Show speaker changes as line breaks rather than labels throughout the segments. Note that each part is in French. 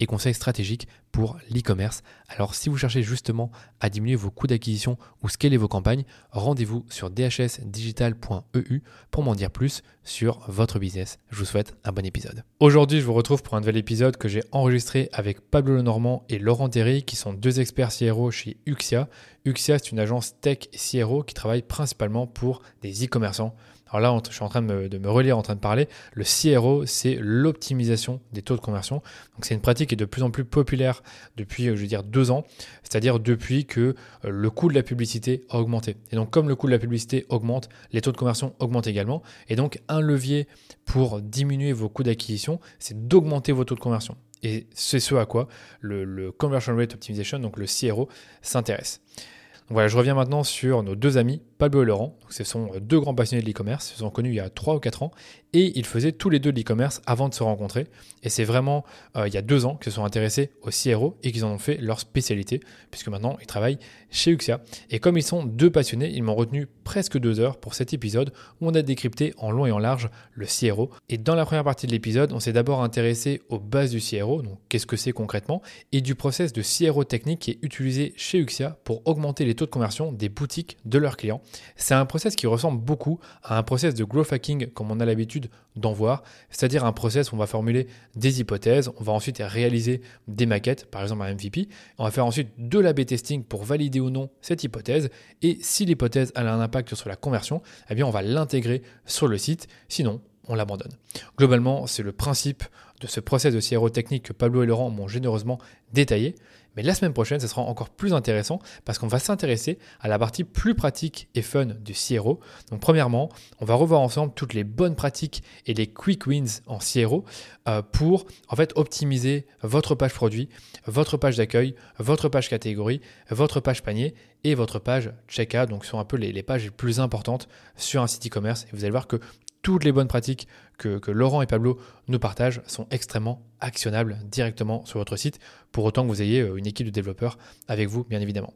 et conseils stratégiques pour l'e-commerce. Alors si vous cherchez justement à diminuer vos coûts d'acquisition ou scaler vos campagnes, rendez-vous sur dhsdigital.eu pour m'en dire plus sur votre business. Je vous souhaite un bon épisode. Aujourd'hui, je vous retrouve pour un nouvel épisode que j'ai enregistré avec Pablo Lenormand et Laurent Terry qui sont deux experts CRO chez Uxia. Uxia, c'est une agence tech CRO qui travaille principalement pour des e-commerçants alors là, je suis en train de me, relire, en train de parler. Le CRO, c'est l'optimisation des taux de conversion. Donc c'est une pratique qui est de plus en plus populaire depuis, je veux dire, deux ans, c'est-à-dire depuis que euh, le coût de la publicité a augmenté. Et donc comme le coût de la publicité augmente, les taux de conversion augmentent également. Et donc un levier pour diminuer vos coûts d'acquisition, c'est d'augmenter vos taux de conversion. Et c'est ce à quoi le, le Conversion Rate Optimization, donc le CRO, s'intéresse. Voilà, je reviens maintenant sur nos deux amis, Pablo et Laurent. ce sont deux grands passionnés de l'e-commerce. Ils se sont connus il y a 3 ou 4 ans et ils faisaient tous les deux de l'e-commerce avant de se rencontrer. Et c'est vraiment euh, il y a deux ans qu'ils se sont intéressés au CRO et qu'ils en ont fait leur spécialité, puisque maintenant ils travaillent chez Uxia. Et comme ils sont deux passionnés, ils m'ont retenu presque deux heures pour cet épisode où on a décrypté en long et en large le CRO. Et dans la première partie de l'épisode, on s'est d'abord intéressé aux bases du CRO, donc qu'est-ce que c'est concrètement, et du process de CRO technique qui est utilisé chez Uxia pour augmenter les taux de conversion des boutiques de leurs clients. C'est un process qui ressemble beaucoup à un process de growth hacking comme on a l'habitude d'en voir, c'est-à-dire un process où on va formuler des hypothèses, on va ensuite réaliser des maquettes, par exemple un MVP, on va faire ensuite de l'A-B testing pour valider ou non cette hypothèse, et si l'hypothèse a un impact sur la conversion, eh on va l'intégrer sur le site, sinon on l'abandonne. Globalement, c'est le principe de ce process de CRO technique que Pablo et Laurent m'ont généreusement détaillé. Mais la semaine prochaine, ce sera encore plus intéressant parce qu'on va s'intéresser à la partie plus pratique et fun du CRO. Donc premièrement, on va revoir ensemble toutes les bonnes pratiques et les quick wins en CRO euh, pour en fait optimiser votre page produit, votre page d'accueil, votre page catégorie, votre page panier et votre page checkout. Donc ce sont un peu les, les pages les plus importantes sur un site e-commerce. Et vous allez voir que toutes les bonnes pratiques que, Laurent et Pablo nous partagent sont extrêmement actionnables directement sur votre site, pour autant que vous ayez euh, une équipe de développeurs avec vous, bien évidemment.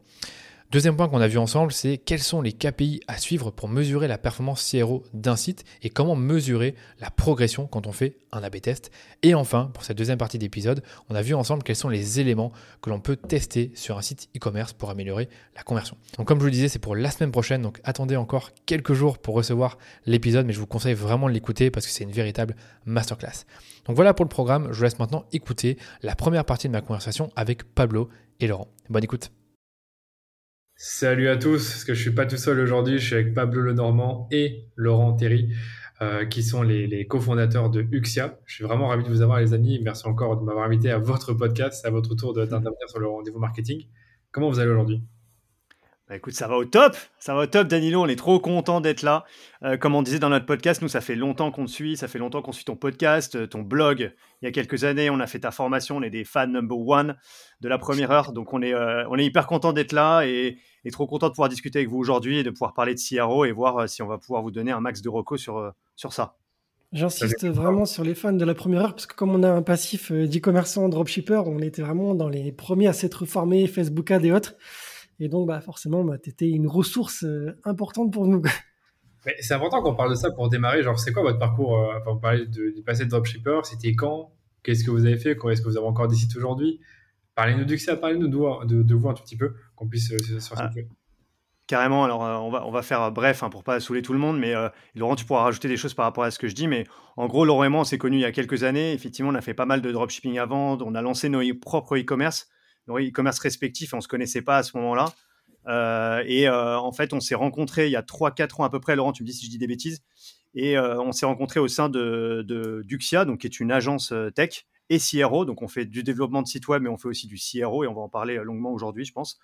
Deuxième point qu'on a vu ensemble, c'est quels sont les KPI à suivre pour mesurer la performance CRO d'un site et comment mesurer la progression quand on fait un A-B test. Et enfin, pour cette deuxième partie d'épisode, on a vu ensemble quels sont les éléments que l'on peut tester sur un site e-commerce pour améliorer la conversion. Donc comme je vous le disais, c'est pour la semaine prochaine, donc attendez encore quelques jours pour recevoir l'épisode, mais je vous conseille vraiment de l'écouter parce que c'est une véritable masterclass. Donc voilà pour le programme, je vous laisse maintenant écouter la première partie de ma conversation avec Pablo et Laurent. Bonne écoute.
Salut à tous, parce que je suis pas tout seul aujourd'hui, je suis avec Pablo Lenormand et Laurent Terry, euh, qui sont les, cofondateurs de Uxia. Je suis vraiment ravi de vous avoir, les amis. Merci encore de m'avoir invité à votre podcast, à votre tour d'intervenir sur le rendez-vous marketing. Comment vous allez aujourd'hui?
Bah écoute, ça va au top, ça va au top, Danilo. On est trop content d'être là. Euh, comme on disait dans notre podcast, nous, ça fait longtemps qu'on te suit, ça fait longtemps qu'on suit ton podcast, euh, ton blog. Il y a quelques années, on a fait ta formation, on est des fans number one de la première heure. Donc, on est, euh, on est hyper content d'être là et, trop content de pouvoir discuter avec vous aujourd'hui et de pouvoir parler de CRO et voir si on va pouvoir vous donner un max de recos sur, sur ça.
J'insiste vraiment sur les fans de la première heure parce que comme on a un passif d'e-commerçant, dropshipper, on était vraiment dans les premiers à s'être formés, Facebook Ad et autres. Et donc, bah, forcément, bah, tu étais une ressource euh, importante pour nous.
c'est important qu'on parle de ça pour démarrer. Genre, c'est quoi votre parcours euh, Enfin, vous parlez de, du passé de dropshipper. C'était quand? Qu'est-ce que vous avez fait? Est-ce que vous avez encore des sites aujourd'hui? Parlez-nous d'Uxia, parlez-nous de, de, vous un tout petit peu, qu'on puisse euh, se ah,
Carrément, alors on, va, on va faire bref hein, pour pas saouler tout le monde, mais Laurent, tu pourras rajouter des choses par rapport à ce que je dis, mais en gros, Laurent et moi, on s'est connus il y a quelques années. Effectivement, on a fait pas mal de dropshipping avant, on a lancé nos propres e-commerce nos e-commerce respectifs, on se connaissait pas à ce moment-là. Euh, et euh, en fait, on s'est rencontrés il y a 3-4 ans à peu près. Laurent, tu me dis si je dis des bêtises. Et euh, on s'est rencontrés au sein de, Duxia, donc qui est une agence tech. et CRO. Donc, on fait du développement de site web, mais on fait aussi du CRO et on va en parler longuement aujourd'hui, je pense.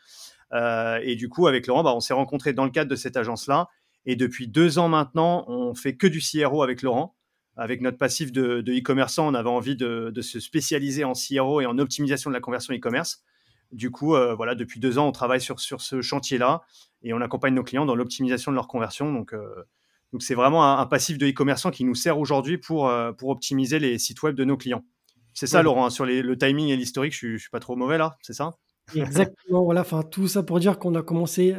et du coup, avec Laurent, bah, on s'est rencontrés dans le cadre de cette agence-là. Et depuis deux ans maintenant, on fait que du CRO avec Laurent. Avec notre passif de e-commerçant, on avait envie de, se spécialiser en CRO et en optimisation de la conversion e-commerce. Du coup, euh, voilà, depuis deux ans, on travaille sur, sur ce chantier-là et on accompagne nos clients dans l'optimisation de leur conversion. Donc, euh, donc c'est vraiment un, passif de e-commerçant qui nous sert aujourd'hui pour, euh, pour optimiser les sites web de nos clients. C'est ça, Laurent, hein, sur le timing et l'historique, je ne suis, pas trop mauvais là, c'est ça?
Exactement, voilà, enfin tout ça pour dire qu'on a commencé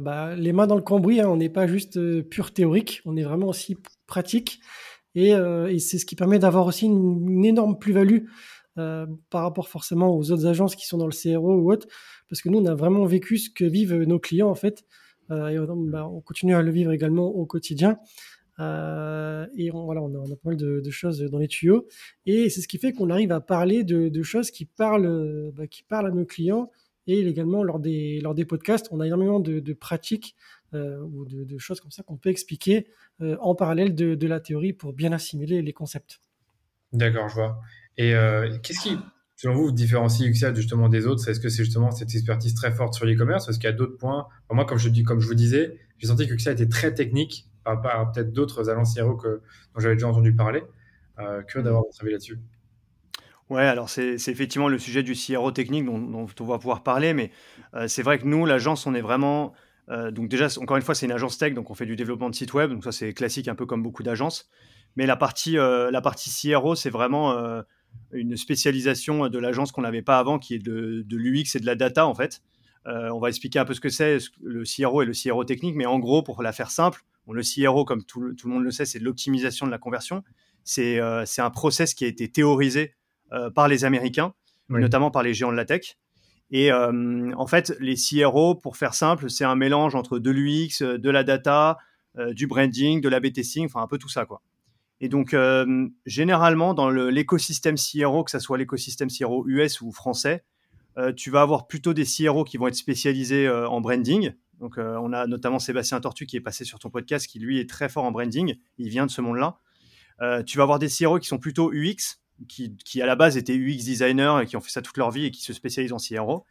bah, les mains dans le cambouis, hein. on n'est pas juste pur théorique, on est vraiment aussi pratique et, et c'est ce qui permet d'avoir aussi une énorme plus-value euh, par rapport forcément aux autres agences qui sont dans le CRO ou autre, parce que nous, on a vraiment vécu ce que vivent nos clients en fait, euh, et bah, on, continue à le vivre également au quotidien. Euh, et voilà, on a, pas mal de, choses dans les tuyaux, et c'est ce qui fait qu'on arrive à parler de, choses qui parlent, bah, qui parlent à nos clients, et également lors des, lors des podcasts, on a énormément de, pratiques ou de, choses comme ça qu'on peut expliquer en parallèle de, la théorie pour bien assimiler les concepts.
D'accord, je vois. Et euh, qu'est-ce qui, selon vous, vous différencie Uxia justement des autres? Est-ce que c'est justement cette expertise très forte sur l'e-commerce? Est-ce qu'il y a d'autres points Moi, comme je, dis, comme je vous disais, j'ai senti que Uxia était très technique par rapport à peut-être d'autres agences CRO que, dont j'avais déjà entendu parler. Euh, curieux d'avoir votre avis là-dessus.
Ouais, alors c'est effectivement le sujet du CRO technique dont, on va pouvoir parler, mais euh, c'est vrai que nous, l'agence, on est vraiment. Euh, donc, déjà, encore une fois, c'est une agence tech, donc on fait du développement de site web, donc ça, c'est classique, un peu comme beaucoup d'agences. Mais la partie, la partie CRO, c'est vraiment une spécialisation de l'agence qu'on n'avait pas avant, qui est de, l'UX et de la data en fait. Euh, on va expliquer un peu ce que c'est le CRO et le CRO technique, mais en gros, pour la faire simple, le CRO, comme tout, le monde le sait, c'est l'optimisation de la conversion. C'est euh, un process qui a été théorisé euh, par les Américains, notamment par les géants de la tech. Et en fait, les CRO, pour faire simple, c'est un mélange entre de l'UX, de la data, du branding, de l'AB testing, enfin un peu tout ça quoi. Et donc, euh, généralement, dans l'écosystème CRO, que ce soit l'écosystème CRO US ou français, euh, tu vas avoir plutôt des CRO qui vont être spécialisés euh, en branding. Donc, on a notamment Sébastien Tortu qui est passé sur ton podcast, qui lui est très fort en branding. Il vient de ce monde-là. tu vas avoir des CRO qui sont plutôt UX, qui, qui, à la base étaient UX designers et qui ont fait ça toute leur vie et qui se spécialisent en CRO.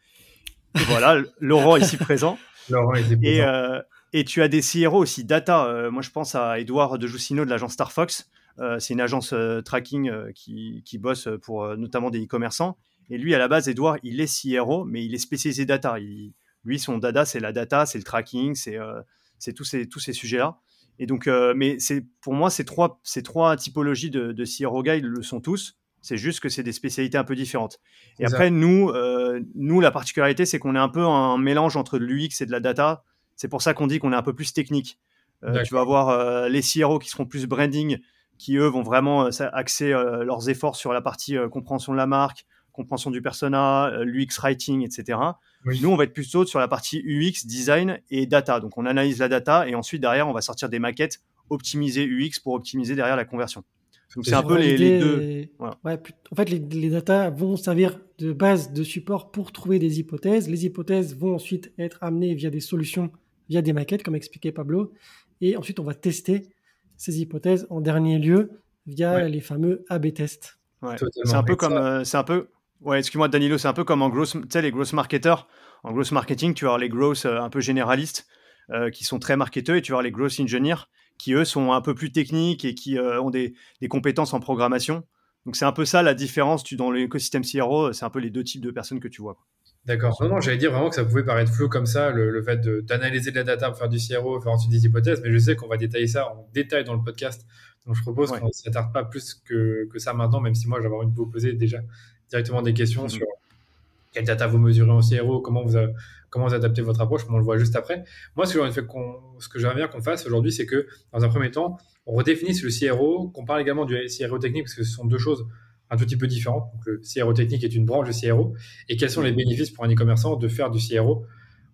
Et voilà, Laurent ici présent.
Laurent présent.
Et, et tu as des CRO aussi data. moi, je pense à Edouard de Joussino de l'agence Star Fox euh, c'est une agence euh, tracking euh, qui, bosse pour notamment des e-commerçants. Et lui, à la base, Edouard, il est CRO, mais il est spécialisé data. lui, son data, c'est la data, c'est le tracking, c'est tous ces, tous ces sujets-là. Et donc, mais c'est pour moi, ces trois, ces trois typologies de, de CRO guide le sont tous. C'est juste que c'est des spécialités un peu différentes. Et après, nous, nous, la particularité, c'est qu'on est un peu un mélange entre l'UX et de la data. C'est pour ça qu'on dit qu'on est un peu plus technique. tu vas avoir les CRO qui seront plus branding, qui eux vont vraiment euh, axer euh, leurs efforts sur la partie euh, compréhension de la marque, compréhension du persona, l'UX writing, etc. Nous, on va être plutôt sur la partie UX, design et data. Donc, on analyse la data et ensuite, derrière, on va sortir des maquettes optimisées UX pour optimiser derrière la conversion. Donc, c'est un peu les, deux.
Ouais, en fait, les, les data vont servir de base de support pour trouver des hypothèses. Les hypothèses vont ensuite être amenées via des solutions, via des maquettes, comme expliquait Pablo. Et ensuite, on va tester ces hypothèses en dernier lieu via les fameux A/B tests.
C'est un peu comme, euh, c'est un peu, ouais, excuse-moi Danilo, c'est un peu comme en gross, tu sais, les gross marketeurs. En gross marketing, tu vas avoir les gross euh, un peu généralistes euh, qui sont très marketeurs et tu vas avoir les gross engineers qui eux sont un peu plus techniques et qui ont des, des, compétences en programmation. Donc c'est un peu ça la différence tu, dans l'écosystème CRO, c'est un peu les deux types de personnes que tu vois.
D'accord. Non, non, j'allais dire vraiment que ça pouvait paraître flou comme ça, le, fait d'analyser de, la data pour faire du CRO, faire ensuite des hypothèses, mais je sais qu'on va détailler ça en détail dans le podcast. Donc je propose qu'on ne s'attarde pas plus que, que, ça maintenant, même si moi j'avais envie de vous poser déjà directement des questions mm-hmm. sur quelle data vous mesurez en CRO, comment vous, comment vous adaptez votre approche, on le voit juste après. Moi, ce que, ce que j'aimerais bien qu'on fasse aujourd'hui, c'est que dans un premier temps, on redéfinisse le CRO, qu'on parle également du CRO technique, parce que ce sont deux choses un tout petit peu différent. Donc, le CRO technique est une branche de CRO. Et quels sont les bénéfices pour un e-commerçant de faire du CRO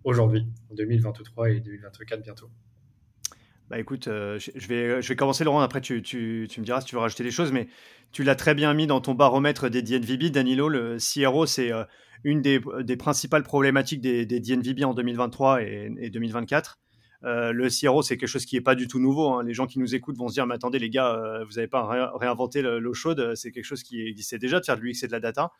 aujourd'hui, en 2023 et 2024 bientôt?
Bah écoute, euh, je, vais, je vais commencer Laurent, après tu, tu, tu, me diras si tu veux rajouter des choses, mais tu l'as très bien mis dans ton baromètre des DNVB, Danilo, le CRO c'est euh, une des, principales problématiques des, des, DNVB en 2023 et, et 2024. Euh, le CRO, c'est quelque chose qui n'est pas du tout nouveau. Hein. Les gens qui nous écoutent vont se dire, mais attendez les gars, euh, vous n'avez pas réinventé l'eau chaude, c'est quelque chose qui existait déjà de faire de l'UX et de la data.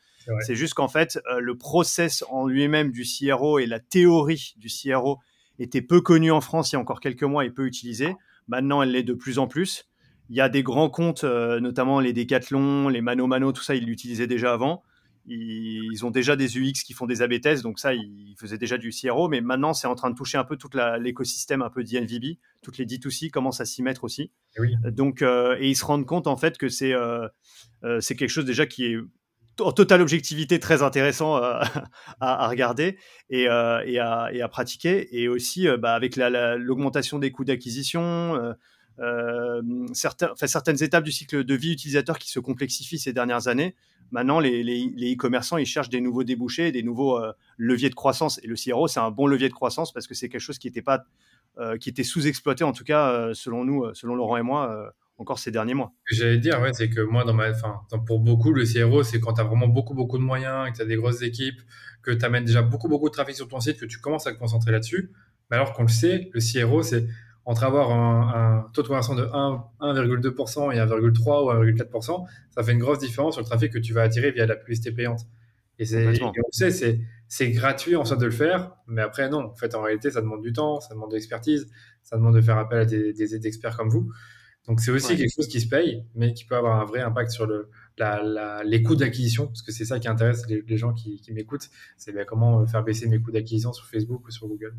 C'est juste qu'en fait, euh, le process en lui-même du CRO et la théorie du CRO était peu connue en France il y a encore quelques mois et peu utilisée. Maintenant, elle l'est de plus en plus. Il y a des grands comptes, notamment les Decathlon, les Mano Mano, tout ça, ils l'utilisaient déjà avant. Ils, ont déjà des UX qui font des AB tests, donc ça, ils faisaient déjà du CRO, mais maintenant, c'est en train de toucher un peu tout l'écosystème un peu d'INVB. Toutes les D2C commencent à s'y mettre aussi.
Oui.
Donc, euh, et ils se rendent compte en fait que c'est euh, euh, c'est quelque chose déjà qui est en totale objectivité très intéressant à, regarder et, et, à, et, à, pratiquer. Et aussi, bah, avec l'augmentation des coûts d'acquisition, certaines étapes du cycle de vie utilisateur qui se complexifient ces dernières années, Maintenant, les e-commerçants, ils cherchent des nouveaux débouchés, des nouveaux euh, leviers de croissance. Et le CRO, c'est un bon levier de croissance parce que c'est quelque chose qui était, euh, était sous-exploité, en tout cas, euh, selon nous, selon Laurent et moi, encore ces derniers mois.
Ce que j'allais dire, c'est que moi, dans ma, fin, pour beaucoup, le CRO, c'est quand tu as vraiment beaucoup, beaucoup de moyens, que tu as des grosses équipes, que tu amènes déjà beaucoup, beaucoup de trafic sur ton site, que tu commences à te concentrer là-dessus. Mais alors qu'on le sait, le CRO, c'est entre avoir un, taux de conversion de 1,2% et 1,3 ou 1,4%, ça fait une grosse différence sur le trafic que tu vas attirer via la publicité payante. Et, c'est, on sait, c'est, c'est gratuit en soi de le faire, mais après, non. En fait, en réalité, ça demande du temps, ça demande de l'expertise, ça demande de faire appel à des, des, experts comme vous. Donc, c'est aussi quelque chose qui se paye, mais qui peut avoir un vrai impact sur le, la, les coûts d'acquisition, parce que c'est ça qui intéresse les, gens qui, qui m'écoutent. C'est bien comment faire baisser mes coûts d'acquisition sur Facebook ou sur Google.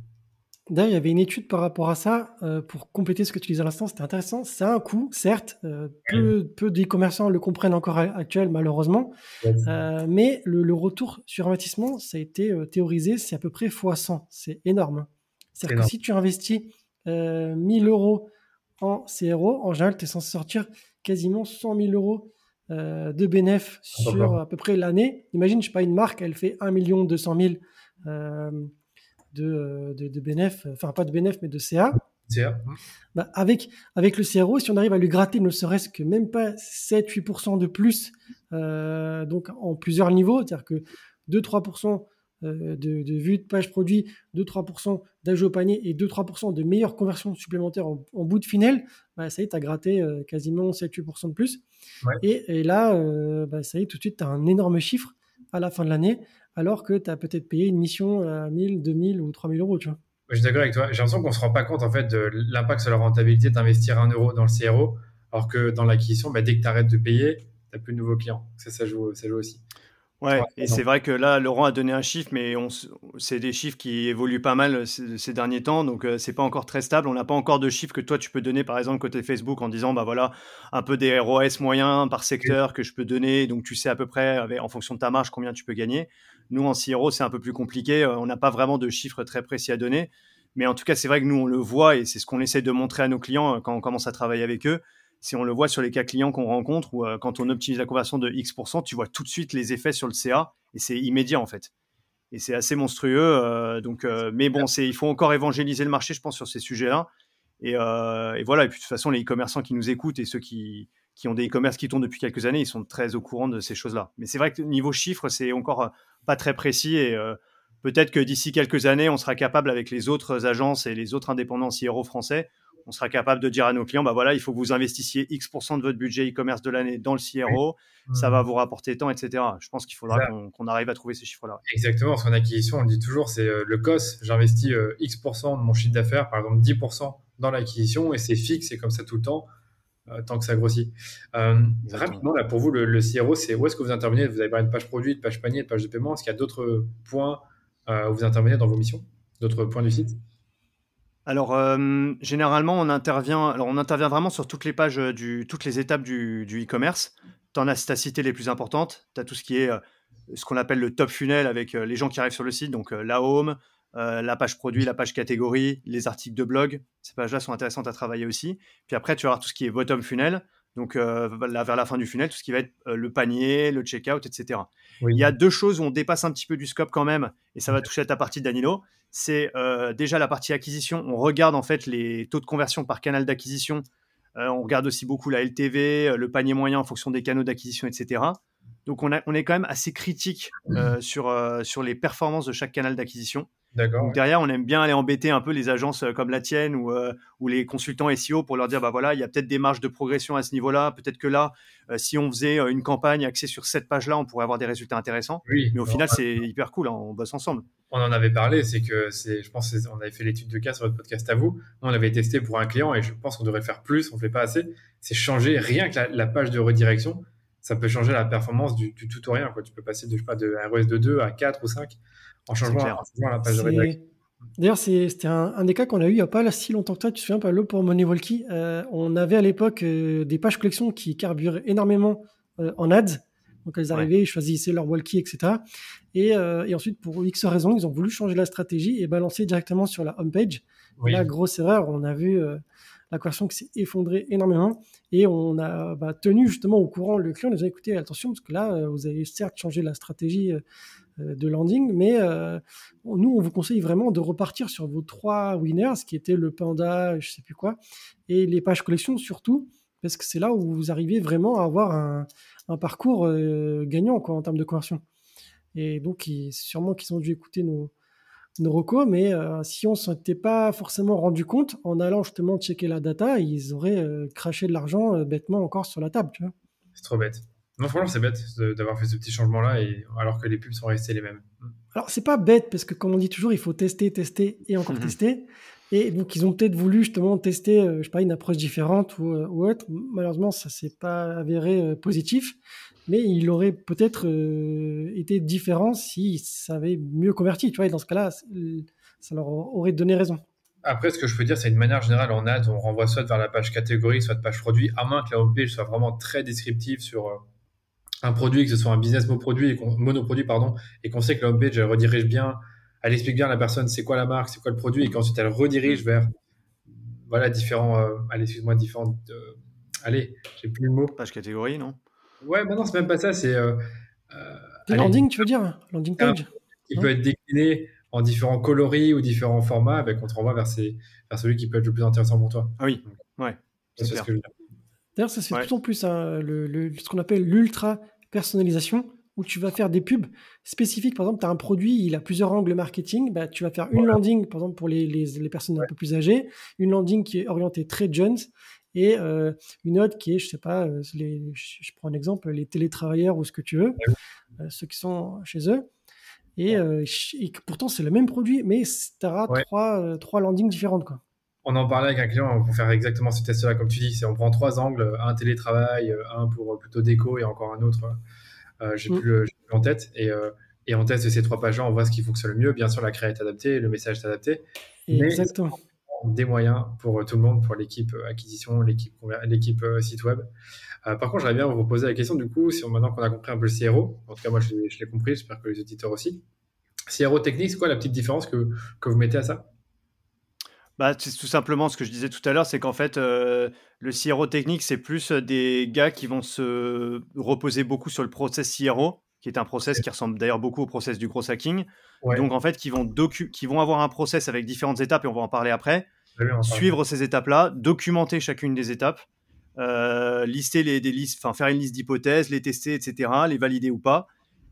D'ailleurs, il y avait une étude par rapport à ça, euh, pour compléter ce que tu disais à l'instant, c'était intéressant. C'est un coût, certes, euh, peu, peu d'e-commerçants le comprennent encore actuel, malheureusement, euh, mais le, retour sur investissement, ça a été théorisé, c'est à peu près x100. C'est énorme. C'est-à-dire que si tu investis 1000 euros en CRO, en général, tu es censé sortir quasiment 100 000 euros de bénéfices sur à peu près l'année. Imagine, je sais pas, une marque, elle fait 1 200 000 de, de, de enfin pas de bénéf, mais de CA.
CA.
Bah, avec, avec le CRO, si on arrive à lui gratter ne serait-ce que même pas 7-8% de plus, euh, donc en plusieurs niveaux, c'est-à-dire que 2-3% euh, de, de vue de page produit, 2-3% d'ajout au panier et 2-3% de meilleures conversions supplémentaires en, bout de finale, bah, ça y est, tu as gratté euh, quasiment 7-8% de plus. Et, et, là, bah, ça y est, tout de suite, tu as un énorme chiffre à la fin de l'année alors que tu as peut-être payé une mission à 1000, 2000 ou 3000 euros, tu vois.
Je suis d'accord avec toi. J'ai l'impression qu'on ne se rend pas compte en fait de l'impact sur la rentabilité d'investir un euro dans le CRO, alors que dans l'acquisition, bah, dès que tu arrêtes de payer, tu n'as plus de nouveaux clients. Ça, ça joue, ça joue aussi.
Ouais, et c'est vrai que là, Laurent a donné un chiffre, mais c'est des chiffres qui évoluent pas mal ces, derniers temps, donc euh, c'est pas encore très stable. On n'a pas encore de chiffres que toi tu peux donner, par exemple côté Facebook, en disant bah voilà un peu des ROS moyens par secteur que je peux donner, donc tu sais à peu près en fonction de ta marge combien tu peux gagner. Nous en CRO c'est un peu plus compliqué, euh, on n'a pas vraiment de chiffres très précis à donner, mais en tout cas c'est vrai que nous on le voit et c'est ce qu'on essaie de montrer à nos clients euh, quand on commence à travailler avec eux si on le voit sur les cas clients qu'on rencontre ou euh, quand on optimise la conversion de X%, tu vois tout de suite les effets sur le CA et c'est immédiat en fait. Et c'est assez monstrueux. Euh, donc, euh, mais bon, c'est, il faut encore évangéliser le marché, je pense, sur ces sujets-là. Et, voilà. Et puis de toute façon, les e-commerçants qui nous écoutent et ceux qui, qui ont des e-commerce qui tournent depuis quelques années, ils sont très au courant de ces choses-là. Mais c'est vrai que niveau chiffre, c'est encore pas très précis et peut-être que d'ici quelques années, on sera capable avec les autres agences et les autres indépendants CRO français on sera capable de dire à nos clients, bah voilà, il faut que vous investissiez X% de votre budget e-commerce de l'année dans le CRO, ça va mmh. vous rapporter tant, etc. Je pense qu'il faudra qu'on arrive à trouver ces chiffres-là.
Exactement, parce qu'en acquisition, on le dit toujours, c'est euh, le COS, j'investis euh, X% de mon chiffre d'affaires, par exemple 10% dans l'acquisition, et c'est fixe, c'est comme ça tout le temps, euh, tant que ça grossit. rapidement, là, pour vous, le, le CRO, c'est où est-ce que vous intervenez? Vous avez parlé de page produit, de page panier, de page de paiement? Est-ce qu'il y a d'autres points où vous intervenez dans vos missions? D'autres points du site?
Alors, euh, généralement, on intervient, alors on intervient vraiment sur toutes les pages, euh, du, toutes les étapes du, e-commerce. tu en as, cité les plus importantes. Tu as tout ce qui est euh, ce qu'on appelle le top funnel avec les gens qui arrivent sur le site, donc la home, la page produit, la page catégorie, les articles de blog. Ces pages-là sont intéressantes à travailler aussi. Puis après, tu vas avoir tout ce qui est bottom funnel, donc là, vers la fin du funnel, tout ce qui va être le panier, le checkout, etc. Il y a deux choses où on dépasse un petit peu du scope quand même, et ça va toucher à ta partie Danilo c'est euh, déjà la partie acquisition. On regarde en fait les taux de conversion par canal d'acquisition. Euh, on regarde aussi beaucoup la LTV, euh, le panier moyen en fonction des canaux d'acquisition, etc. Donc on, est quand même assez critique sur, sur les performances de chaque canal d'acquisition. Donc derrière, on aime bien aller embêter un peu les agences euh, comme la tienne ou, euh, ou les consultants SEO pour leur dire bah voilà, il y a peut-être des marges de progression à ce niveau-là. Peut-être que là, euh, si on faisait une campagne axée sur cette page-là, on pourrait avoir des résultats intéressants.
Oui,
Mais au final, c'est hyper cool. Hein, on bosse ensemble.
On en avait parlé, c'est que c'est, je pense, on avait fait l'étude de cas sur votre podcast à vous. On l'avait testé pour un client et je pense qu'on devrait faire plus. On fait pas assez. C'est changer rien que la, page de redirection. Ça peut changer la performance du, tout ou rien. Quoi. Tu peux passer de, je sais pas, de ROS de 2 à 4 ou 5 en changeant, la page de redirection.
D'ailleurs, c'était un, des cas qu'on a eu il n'y a pas si longtemps que ça. Tu te souviens, Pablo, pour Money euh, On avait à l'époque euh, des pages collection qui carburaient énormément euh, en ads. Donc, elles arrivaient, ils choisissaient leur walkie, etc. Et, et, ensuite, pour X raisons, ils ont voulu changer la stratégie et balancer directement sur la homepage. page. Là, grosse erreur, on a vu la conversion qui s'est effondrée énormément. Et on a bah, tenu justement au courant le client, on a dit écoutez, attention, parce que là, vous avez certes changé la stratégie euh, de landing, mais euh, nous, on vous conseille vraiment de repartir sur vos trois winners, qui étaient le panda, je sais plus quoi, et les pages collection surtout, parce que c'est là où vous arrivez vraiment à avoir un, parcours euh, gagnant en termes de conversion. Et donc, sûrement qu'ils ont dû écouter nos, nos recos, mais si on ne s'était pas forcément rendu compte, en allant justement checker la data, ils auraient craché de l'argent bêtement encore sur la table.
C'est trop bête. Non, franchement, c'est bête d'avoir fait ce petit changement-là, et, alors que les pubs sont restées les mêmes.
Alors, c'est pas bête, parce que comme on dit toujours, il faut tester, tester et encore tester. Et donc, ils ont peut-être voulu justement tester, euh, je sais pas, une approche différente ou, euh, ou autre. Malheureusement, ça s'est pas avéré euh, positif, mais il aurait peut-être été différent s'ils savaient mieux converti. Tu vois, et dans ce cas-là, ça leur aurait donné raison.
Après, ce que je peux dire, c'est une manière générale en ad, on renvoie soit vers la page catégorie, soit page produit, à moins que la homepage soit vraiment très descriptive sur un produit, que ce soit un business monoproduit, monoproduit pardon, et qu'on sait que la homepage elle redirige bien, elle explique bien à la personne c'est quoi la marque, c'est quoi le produit, et qu'ensuite elle redirige vers voilà différents, euh, allez excuse-moi différentes, euh, allez j'ai plus le mot.
Page catégorie non?
Ouais, mais non c'est même pas ça, c'est euh,
landing tu veux dire, landing page.
Qui peut être décliné en différents coloris ou différents formats, avec on te renvoie vers, vers celui qui peut être le plus intéressant pour toi.
Ah oui, ouais.
C'est ce que je veux dire. D'ailleurs, ça de plus en plus, hein, le, ce qu'on appelle l'ultra personnalisation, où tu vas faire des pubs spécifiques. Par exemple, tu as un produit, il a plusieurs angles marketing. Bah, tu vas faire une landing, par exemple, pour les, les, personnes un peu plus âgées, une landing qui est orientée très jeunes, et euh, une autre qui est, je sais pas, euh, les, je, prends un exemple, les télétravailleurs ou ce que tu veux, euh, ceux qui sont chez eux. Et, et pourtant, c'est le même produit, mais tu auras trois, trois landings différentes. Quoi
on en parlait avec un client pour faire exactement ce test-là, comme tu dis. C'est on prend trois angles, un télétravail, un pour plutôt déco et encore un autre. Euh, j'ai mm. plus, en tête et, euh, et on teste ces trois pages-là, on voit ce qui fonctionne le mieux. Bien sûr, la créa est adaptée, le message est adapté.
Exactement.
des moyens pour tout le monde, pour l'équipe acquisition, l'équipe l'équipe site web. par contre, j'aimerais bien vous poser la question du coup, si on, maintenant qu'on a compris un peu le CRO, en tout cas moi je, l'ai compris, j'espère que les auditeurs aussi. CRO technique, c'est quoi la petite différence que, que vous mettez à ça?
Bah, c'est tout simplement ce que je disais tout à l'heure, c'est qu'en fait, euh, le CRO technique, c'est plus euh, des gars qui vont se reposer beaucoup sur le process CRO, qui est un process qui ressemble d'ailleurs beaucoup au process du gros hacking. Donc, en fait, qui vont, qui vont avoir un process avec différentes étapes, et on va en parler après, suivre ces étapes-là, documenter chacune des étapes, euh, lister les, des listes, enfin, faire une liste d'hypothèses, les tester, etc., les valider ou pas,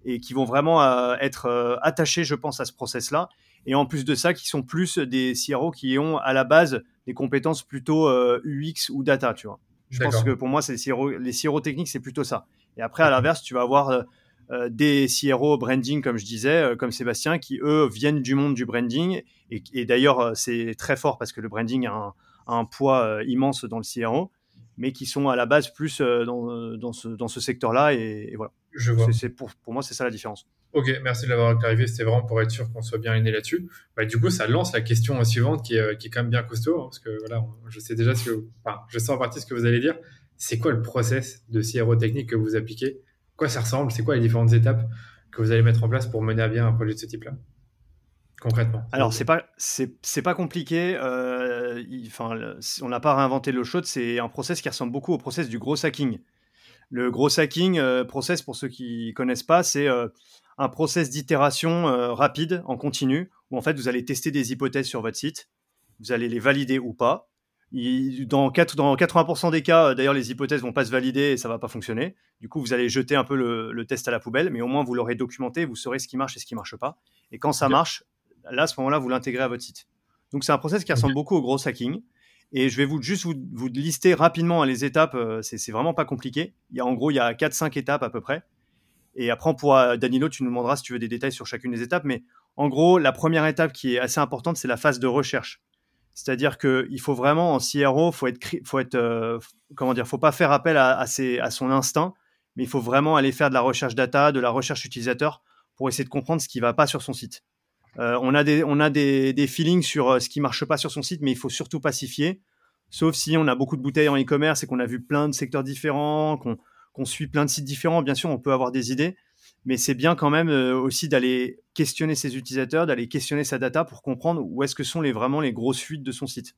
et qui vont vraiment être attachés, je pense, à ce process-là et en plus de ça, qui sont plus des CRO qui ont à la base des compétences plutôt UX euh, ou data, tu vois. Je pense que pour moi, c'est les CRO, les CRO techniques, c'est plutôt ça. Et après, à l'inverse, tu vas avoir euh, euh, des CRO branding, comme je disais, comme Sébastien, qui eux viennent du monde du branding. Et, d'ailleurs, c'est très fort parce que le branding a un, poids immense dans le CRO, mais qui sont à la base plus dans, dans, ce, dans ce secteur-là. Et, et, voilà.
Je vois.
C'est, pour, pour moi, c'est ça la différence.
Ok, merci de l'avoir clarifié. C'était vraiment pour être sûr qu'on soit bien aligné là-dessus. Bah, du coup, ça lance la question suivante qui est, qui est quand même bien costaud, hein, parce que voilà, je sais déjà ce que, enfin, je sais en partie ce que vous allez dire. C'est quoi le process de CRO technique que vous appliquez? Quoi ça ressemble? C'est quoi les différentes étapes que vous allez mettre en place pour mener à bien un projet de ce type-là? Concrètement.
Alors, c'est pas, c'est, pas compliqué. Euh, on n'a pas réinventé l'eau chaude. C'est un process qui ressemble beaucoup au process du gros hacking. Le gros hacking euh, process, pour ceux qui connaissent pas, c'est euh, un process d'itération euh, rapide, en continu, où en fait vous allez tester des hypothèses sur votre site, vous allez les valider ou pas. dans, 4, dans 80% des cas, d'ailleurs, les hypothèses vont pas se valider et ça va pas fonctionner. Du coup, vous allez jeter un peu le, test à la poubelle, mais au moins vous l'aurez documenté, vous saurez ce qui marche et ce qui marche pas. Et quand ça marche, là, à ce moment-là, vous l'intégrez à votre site. Donc, c'est un process qui ressemble beaucoup au gros hacking. Et je vais vous juste vous, lister rapidement les étapes. C'est vraiment pas compliqué. Y a, en gros, il y a 4-5 étapes à peu près. Et après, on pourra, Danilo, tu nous demanderas si tu veux des détails sur chacune des étapes. Mais en gros, la première étape qui est assez importante, c'est la phase de recherche. C'est-à-dire qu'il faut vraiment en CRO, faut être, faut être, euh, comment dire, faut pas faire appel à, à, ses, à, son instinct, mais il faut vraiment aller faire de la recherche data, de la recherche utilisateur pour essayer de comprendre ce qui va pas sur son site. Euh, on a des, on a des, des feelings sur euh, ce qui marche pas sur son site, mais il faut surtout pacifier. Sauf si on a beaucoup de bouteilles en e-commerce et qu'on a vu plein de secteurs différents, qu'on suit plein de sites différents, bien sûr, on peut avoir des idées, mais c'est bien quand même euh, aussi d'aller questionner ses utilisateurs, d'aller questionner sa data pour comprendre où est-ce que sont les, vraiment les grosses fuites de son site.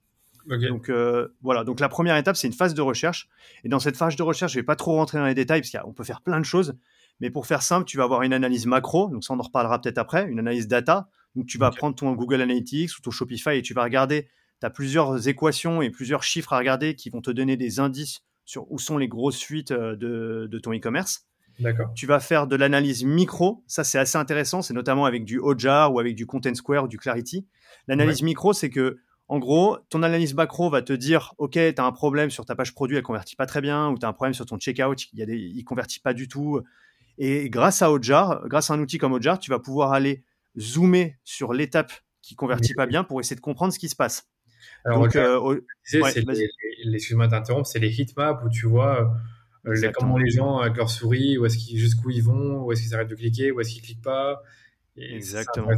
Donc euh, voilà, donc la première étape, c'est une phase de recherche. Et dans cette phase de recherche, je vais pas trop rentrer dans les détails parce qu'on peut faire plein de choses. Mais pour faire simple, tu vas avoir une analyse macro, donc ça on en reparlera peut-être après, une analyse data. Donc tu vas prendre ton Google Analytics ou ton Shopify et tu vas regarder, tu as plusieurs équations et plusieurs chiffres à regarder qui vont te donner des indices sur où sont les grosses fuites euh, de, de ton e-commerce.
D'accord.
Tu vas faire de l'analyse micro. Ça, c'est assez intéressant. C'est notamment avec du Hotjar ou avec du Content Square ou du Clarity. L'analyse micro, c'est que, en gros, ton analyse macro va te dire, OK, tu as un problème sur ta page produit, elle convertit pas très bien, ou tu as un problème sur ton checkout, il y a des, il convertit pas du tout. Et grâce à Hotjar, grâce à un outil comme Hotjar, tu vas pouvoir aller zoomer sur l'étape qui convertit pas bien pour essayer de comprendre ce qui se passe.
Alors, Donc, euh, ouais, excuse-moi d'interrompre, c'est les heatmaps où tu vois euh, comment les gens avec leur souris, où est-ce qu'ils, jusqu'où ils vont, où est-ce qu'ils arrêtent de cliquer, où est-ce qu'ils cliquent pas.
Exactement.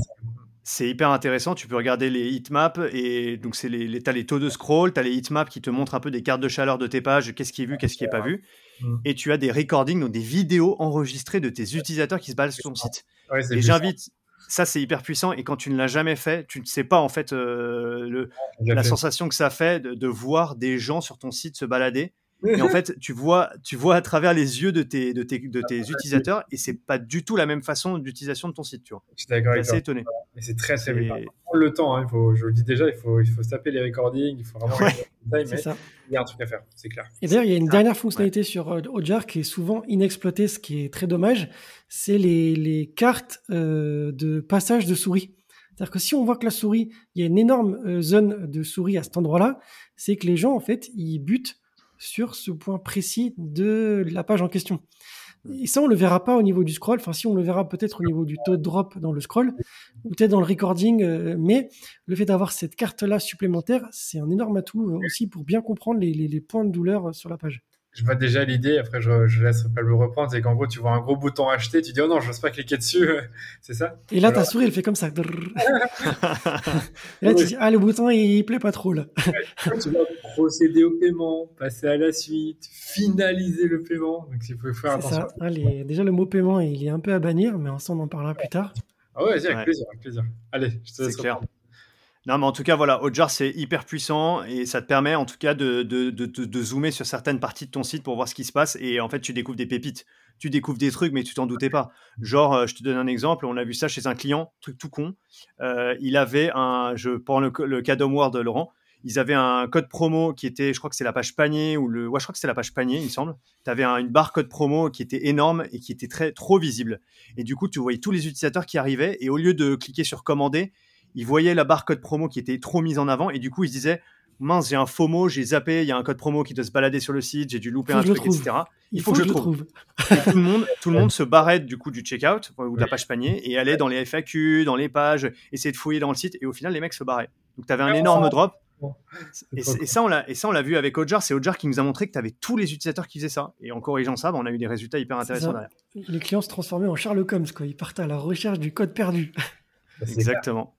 C'est hyper intéressant. Tu peux regarder les heatmaps et donc c'est les, les, as les taux de scroll, tu as les heatmaps qui te montrent un peu des cartes de chaleur de tes pages, qu'est-ce qui est vu, qu'est-ce qui est pas vu. Et tu as des recordings, donc des vidéos enregistrées de tes utilisateurs qui se baladent sur ton site.
Ouais,
et j'invite, ça c'est hyper puissant et quand tu ne l'as jamais fait, tu ne sais pas en fait euh, le, la fait. sensation que ça fait de, de, voir des gens sur ton site se balader et en fait, tu vois, tu vois à travers les yeux de tes, de tes, de tes utilisateurs et c'est pas du tout la même façon d'utilisation de ton site. Tu vois.
Je suis d'accord
avec assez étonné.
Mais c'est très, très bien. Prendre le temps, hein, il faut, je le dis déjà, il faut, il faut se taper les recordings, il faut vraiment.
Ouais,
mais ça. Il y a un truc à faire, c'est clair.
Et d'ailleurs, il y a une dernière fonctionnalité ouais. sur euh, Ojar qui est souvent inexploitée, ce qui est très dommage, c'est les, les cartes euh, de passage de souris. C'est-à-dire que si on voit que la souris, il y a une énorme euh, zone de souris à cet endroit-là, c'est que les gens, en fait, ils butent sur ce point précis de la page en question. Et ça, on le verra pas au niveau du scroll. Enfin, si on le verra peut-être au niveau du taux drop dans le scroll, ou peut-être dans le recording. Euh, mais le fait d'avoir cette carte-là supplémentaire, c'est un énorme atout euh, aussi pour bien comprendre les, points de douleur sur la page
je vois déjà l'idée, après je, je laisse Pablo reprendre, c'est qu'en gros tu vois un gros bouton acheter, tu dis oh non, je n'ose pas cliquer dessus, c'est ça
Et là Alors... ta souris elle fait comme ça. et là tu dis ah le bouton il, il plaît pas trop là.
tu vas procéder au paiement, passer à la suite, finaliser le paiement, donc il faut faire attention.
Ça. Ah, les... Déjà le mot paiement il est un peu à bannir, mais ensemble on en parlera plus tard.
Ah ouais, avec ouais. plaisir, avec plaisir. Allez, je te laisse.
C'est clair. Non, mais en tout cas, voilà, Hotjar, c'est hyper puissant et ça te permet en tout cas de, de, de, de, zoomer sur certaines parties de ton site pour voir ce qui se passe. Et en fait, tu découvres des pépites. Tu découvres des trucs, mais tu t'en doutais pas. Genre, euh, je te donne un exemple, on a vu ça chez un client, truc tout con. Euh, il avait un, je prends le, le cas d'Homeward, Laurent, ils avaient un code promo qui était, je crois que c'est la page panier ou le, ouais, je crois que c'était la page panier, il me semble. Tu avais un, une barre code promo qui était énorme et qui était très trop visible. Et du coup, tu voyais tous les utilisateurs qui arrivaient et au lieu de cliquer sur commander, il voyait la barre code promo qui était trop mise en avant et du coup il se disait mince j'ai un faux mot j'ai zappé il y a un code promo qui doit se balader sur le site j'ai dû louper un truc
etc
il,
faut,
faut,
que je le trouve,
trouve. tout le monde tout le monde se barrait du coup du checkout ou de la page panier et allait dans les FAQ dans les pages essayer de fouiller dans le site et au final les mecs se barraient donc tu avais un énorme drop et, et, ça, on l'a, et ça, on l'a vu avec Ojar. C'est Ojar qui nous a montré que tu avais tous les utilisateurs qui faisaient ça. Et en corrigeant ça, bah, on a eu des résultats hyper intéressants derrière.
Les clients se transformaient en Sherlock Holmes, quoi. Ils partaient à la recherche du code perdu.
Exactement.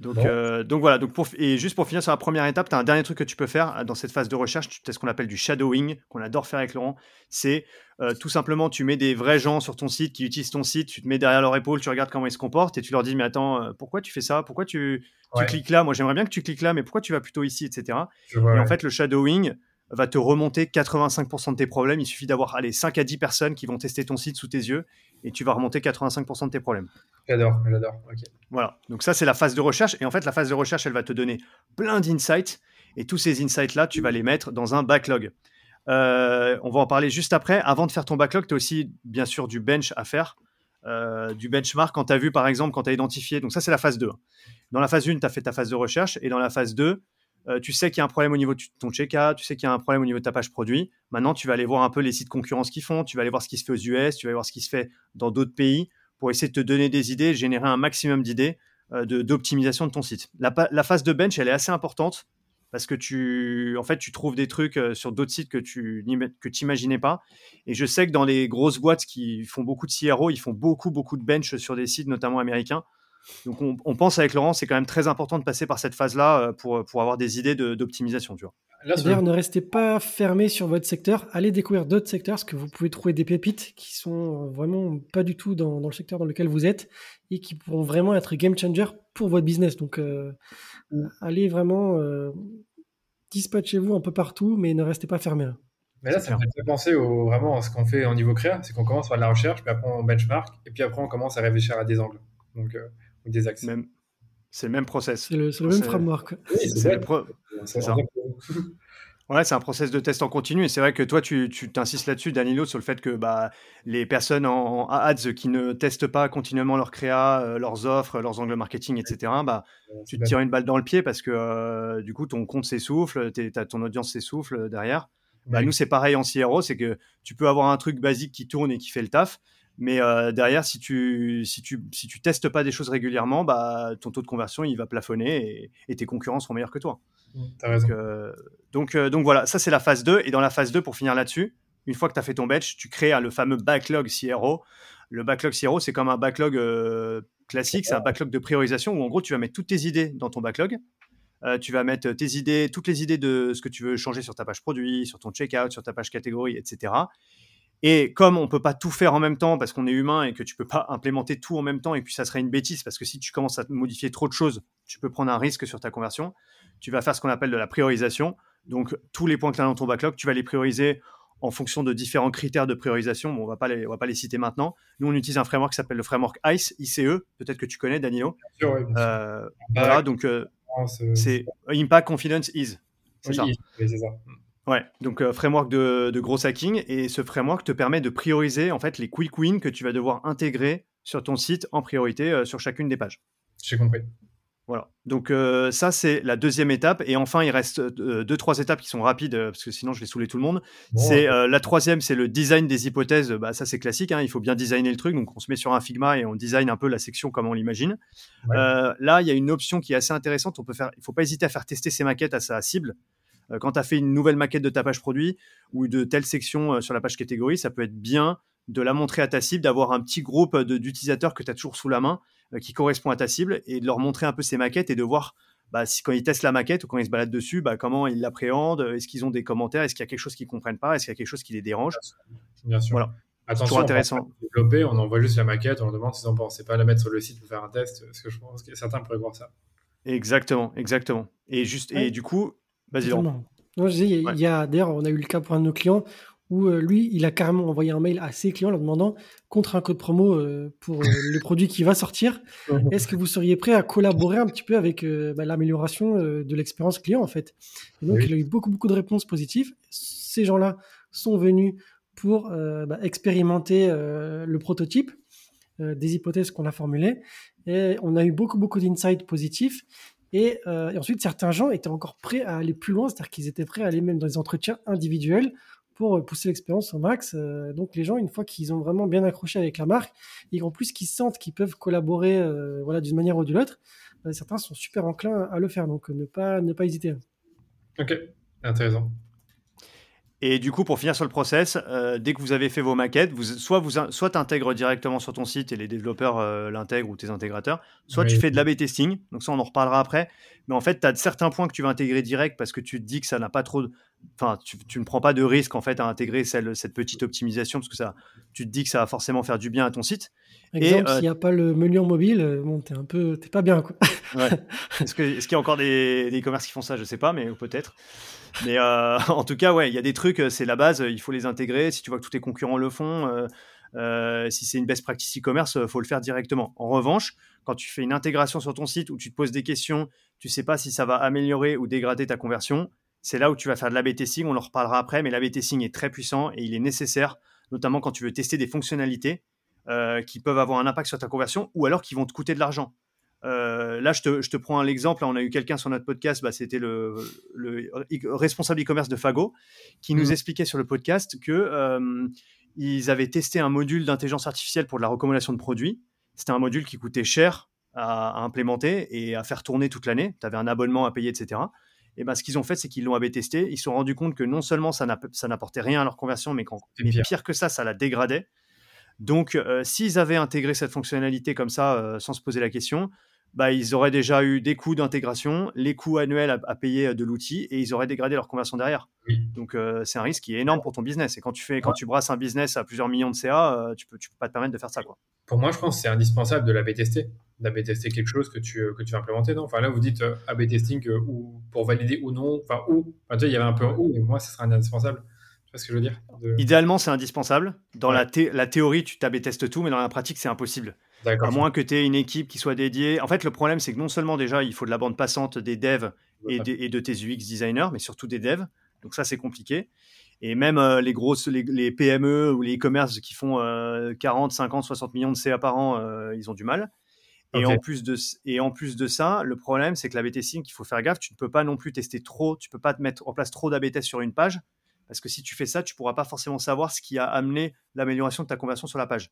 Donc, bon. euh, donc voilà, donc pour, et juste pour finir sur la première étape, tu as un dernier truc que tu peux faire dans cette phase de recherche, tu as ce qu'on appelle du shadowing, qu'on adore faire avec Laurent. C'est euh, tout simplement, tu mets des vrais gens sur ton site qui utilisent ton site, tu te mets derrière leur épaule, tu regardes comment ils se comportent et tu leur dis, mais attends, euh, pourquoi tu fais ça? Pourquoi tu, tu ouais. cliques là? Moi, j'aimerais bien que tu cliques là, mais pourquoi tu vas plutôt ici, etc.
Vois,
et
ouais.
en fait, le shadowing va te remonter 85% de tes problèmes. Il suffit d'avoir allez, 5 à 10 personnes qui vont tester ton site sous tes yeux et tu vas remonter 85% de tes problèmes.
J'adore, j'adore. Okay.
Voilà. Donc ça, c'est la phase de recherche. Et en fait, la phase de recherche, elle va te donner plein d'insights. Et tous ces insights-là, tu vas les mettre dans un backlog. Euh, on va en parler juste après. Avant de faire ton backlog, tu as aussi, bien sûr, du bench à faire. du benchmark quand tu as vu, par exemple, quand tu as identifié. Donc, ça, c'est la phase 2. Dans la phase 1, tu as fait ta phase de recherche. Et dans la phase 2, tu sais qu'il y a un problème au niveau de ton checkout, tu sais qu'il y a un problème au niveau de ta page produit. Maintenant, tu vas aller voir un peu les sites concurrents qui font, tu vas aller voir ce qui se fait aux US, tu vas aller voir ce qui se fait dans d'autres pays pour essayer de te donner des idées, générer un maximum d'idées d'optimisation de, ton site. La, phase de bench, elle est assez importante parce que tu, en fait, tu trouves des trucs euh, sur d'autres sites que tu que imaginais pas. Et je sais que dans les grosses boîtes qui font beaucoup de CRO, ils font beaucoup, beaucoup de bench sur des sites, notamment américains. Donc, on, pense avec Laurent, c'est quand même très important de passer par cette phase-là euh, pour, pour avoir des idées d'optimisation.
D'ailleurs, ne restez pas fermé sur votre secteur. Allez découvrir d'autres secteurs, parce que vous pouvez trouver des pépites qui sont vraiment pas du tout dans, dans, le secteur dans lequel vous êtes et qui pourront vraiment être game changer pour votre business. Donc, euh, mm. allez vraiment euh, dispatchez-vous un peu partout, mais ne restez pas fermé.
Mais là, ça me fait penser au, vraiment à ce qu'on fait au niveau créa, c'est qu'on commence par la recherche, puis après on benchmark, et puis après on commence à réfléchir à des angles, donc euh, des axes.
C'est le même process.
C'est le, même framework.
Oui, c'est ça.
Ouais, c'est un process de test en continu. Et c'est vrai que toi, tu t'insistes là-dessus, Danilo, sur le fait que bah, les personnes en, ads qui ne testent pas continuellement leur créa, euh, leurs offres, leurs angles marketing, etc., bah, tu te tires une balle dans le pied parce que euh, du coup, ton compte s'essouffle, ton audience s'essouffle derrière. Bah, Nous, c'est pareil en CRO, c'est que tu peux avoir un truc basique qui tourne et qui fait le taf. Mais euh, derrière, si tu, si, tu, si tu testes pas des choses régulièrement, bah, ton taux de conversion il va plafonner et tes concurrents seront meilleurs que toi.
Euh,
donc, euh, donc, voilà, ça c'est la phase 2. Et dans la phase 2, pour finir là-dessus, une fois que tu as fait ton batch, tu crées le fameux backlog CRO. Le backlog CRO, c'est comme un backlog euh, classique, c'est un backlog de priorisation où en gros tu vas mettre toutes tes idées dans ton backlog. tu vas mettre tes idées, toutes les idées de ce que tu veux changer sur ta page produit, sur ton checkout, sur ta page catégorie, etc. Et comme on peut pas tout faire en même temps parce qu'on est humain et que tu peux pas implémenter tout en même temps et puis ça serait une bêtise parce que si tu commences à modifier trop de choses, tu peux prendre un risque sur ta conversion tu vas faire ce qu'on appelle de la priorisation. Donc, tous les points que tu as dans ton backlog, tu vas les prioriser en fonction de différents critères de priorisation. Bon, on va pas les, on va pas les citer maintenant. Nous, on utilise un framework qui s'appelle le framework ICE, ICE. Peut-être que tu connais, Danilo.
Bien sûr,
euh, voilà, donc euh, c'est Impact Confidence Is. C'est ça.
c'est ça.
Ouais, donc euh, framework de, de, gros hacking et ce framework te permet de prioriser en fait les quick wins que tu vas devoir intégrer sur ton site en priorité sur chacune des pages.
J'ai compris.
Voilà. Donc euh, ça c'est la deuxième étape et enfin il reste euh, deux trois étapes qui sont rapides euh, parce que sinon je vais saouler tout le monde. c'est la troisième c'est le design des hypothèses. Bah ça c'est classique. Hein, il faut bien designer le truc. Donc on se met sur un Figma et on design un peu la section comme on l'imagine. là il y a une option qui est assez intéressante. On peut faire. Il faut pas hésiter à faire tester ses maquettes à sa cible. Quand tu as fait une nouvelle maquette de ta page produit ou de telle section sur la page catégorie, ça peut être bien de la montrer à ta cible, d'avoir un petit groupe d'utilisateurs que tu as toujours sous la main euh, qui correspond à ta cible et de leur montrer un peu ces maquettes et de voir bah, si, quand ils testent la maquette ou quand ils se baladent dessus, bah, comment ils l'appréhendent, est-ce qu'ils ont des commentaires, est-ce qu'il y a quelque chose qu'ils comprennent pas, est-ce qu'il y a quelque chose qui les dérange.
Bien sûr.
Voilà.
Attention, intéressant. On développer, on envoie juste la maquette, on leur demande s'ils en pensent. C'est pas la mettre sur le site pour faire un test, parce que je pense que certains pourraient voir ça.
Exactement, exactement. Et juste, et du coup, vas-y.
Non, je il y a, d'ailleurs, on a eu le cas pour un de nos clients où euh, lui, il a carrément envoyé un mail à ses clients leur demandant contre un code promo euh, pour euh, le produit qui va sortir, est-ce que vous seriez prêt à collaborer un petit peu avec bah, l'amélioration de l'expérience client en fait? Et Donc il a eu beaucoup beaucoup de réponses positives. Ces gens-là sont venus pour bah, expérimenter le prototype des hypothèses qu'on a formulées. Et on a eu beaucoup beaucoup d'insights positifs. Et, et, ensuite, certains gens étaient encore prêts à aller plus loin, c'est-à-dire qu'ils étaient prêts à aller même dans des entretiens individuels pour euh, pousser l'expérience au max. Euh, donc les gens, une fois qu'ils ont vraiment bien accroché avec la marque, et en plus qu'ils sentent qu'ils peuvent collaborer euh, voilà, d'une manière ou d'une autre, certains sont super enclins à le faire. Donc ne pas, ne pas hésiter.
Ok, intéressant.
Et du coup, pour finir sur le process, euh, dès que vous avez fait vos maquettes, vous, soit vous soit intègres directement sur ton site et les développeurs euh, l'intègrent ou tes intégrateurs, soit tu fais de l'AB testing. Donc ça, on en reparlera après. Mais en fait, tu as certains points que tu vas intégrer direct parce que tu te dis que ça n'a pas trop de... Enfin, tu, tu, ne prends pas de risque en fait à intégrer celle, cette petite optimisation parce que ça, tu te dis que ça va forcément faire du bien à ton site.
Exemple, euh, s'il n'y a pas le menu en mobile, bon, t'es un peu, t'es pas bien quoi.
ouais. Est-ce qu'il y a encore des, des commerces qui font ça? Je sais pas, mais peut-être. Mais euh, en tout cas, ouais, il y a des trucs, euh, c'est la base, il faut les intégrer. Si tu vois que tous tes concurrents le font, euh, si c'est une best practice e-commerce, il faut le faire directement. En revanche, quand tu fais une intégration sur ton site où tu te poses des questions, tu sais pas si ça va améliorer ou dégrader ta conversion, c'est là où tu vas faire de l'AB testing. On en reparlera après, mais l'AB testing est très puissant et il est nécessaire, notamment quand tu veux tester des fonctionnalités qui peuvent avoir un impact sur ta conversion ou alors qui vont te coûter de l'argent. là, je te, je te prends un exemple. On a eu quelqu'un sur notre podcast, bah, c'était le, le, responsable e-commerce de Fago, qui nous mmh. expliquait sur le podcast que ils avaient testé un module d'intelligence artificielle pour de la recommandation de produits. C'était un module qui coûtait cher à, implémenter et à faire tourner toute l'année. Tu avais un abonnement à payer, etc. Et ben, ce qu'ils ont fait, c'est qu'ils l'ont AB testé. Ils se sont rendus compte que non seulement ça n'apportait rien à leur conversion, mais, pire. que ça, ça la dégradait. Donc, euh, s'ils avaient intégré cette fonctionnalité comme ça, euh, sans se poser la question, bah, ils auraient déjà eu des coûts d'intégration, les coûts annuels à, payer euh, de l'outil, et ils auraient dégradé leur conversion derrière. Donc c'est un risque qui est énorme pour ton business. Et quand tu fais, quand tu brasses un business à plusieurs millions de CA, tu peux, tu peux pas te permettre de faire ça, quoi.
Pour moi, je pense que c'est indispensable de l'AB tester d'AB tester quelque chose que tu, que tu vas implémenter, non? Enfin là, vous dites euh, AB testing euh, ou pour valider ou non, enfin ou. Enfin, tu vois, il y avait un peu un ou, mais moi, ce sera indispensable. Tu vois ce que je veux dire?
Idéalement, c'est indispensable. Dans la, la, théorie, tu t'AB testes tout, mais dans la pratique, c'est impossible. À moins que tu aies une équipe qui soit dédiée. En fait, le problème, c'est que non seulement déjà, il faut de la bande passante des devs et, et de tes UX designers, mais surtout des devs. Donc ça, c'est compliqué. Et même euh, les grosses, les, PME ou les e-commerce qui font 40, 50, 60 millions de CA par an, ils ont du mal. Et, en plus de, et en plus de ça, le problème, c'est que la testing, il faut faire gaffe, tu ne peux pas non plus tester trop, tu ne peux pas te mettre en place trop d'AB tests sur une page, parce que si tu fais ça, tu ne pourras pas forcément savoir ce qui a amené l'amélioration de ta conversion sur la page.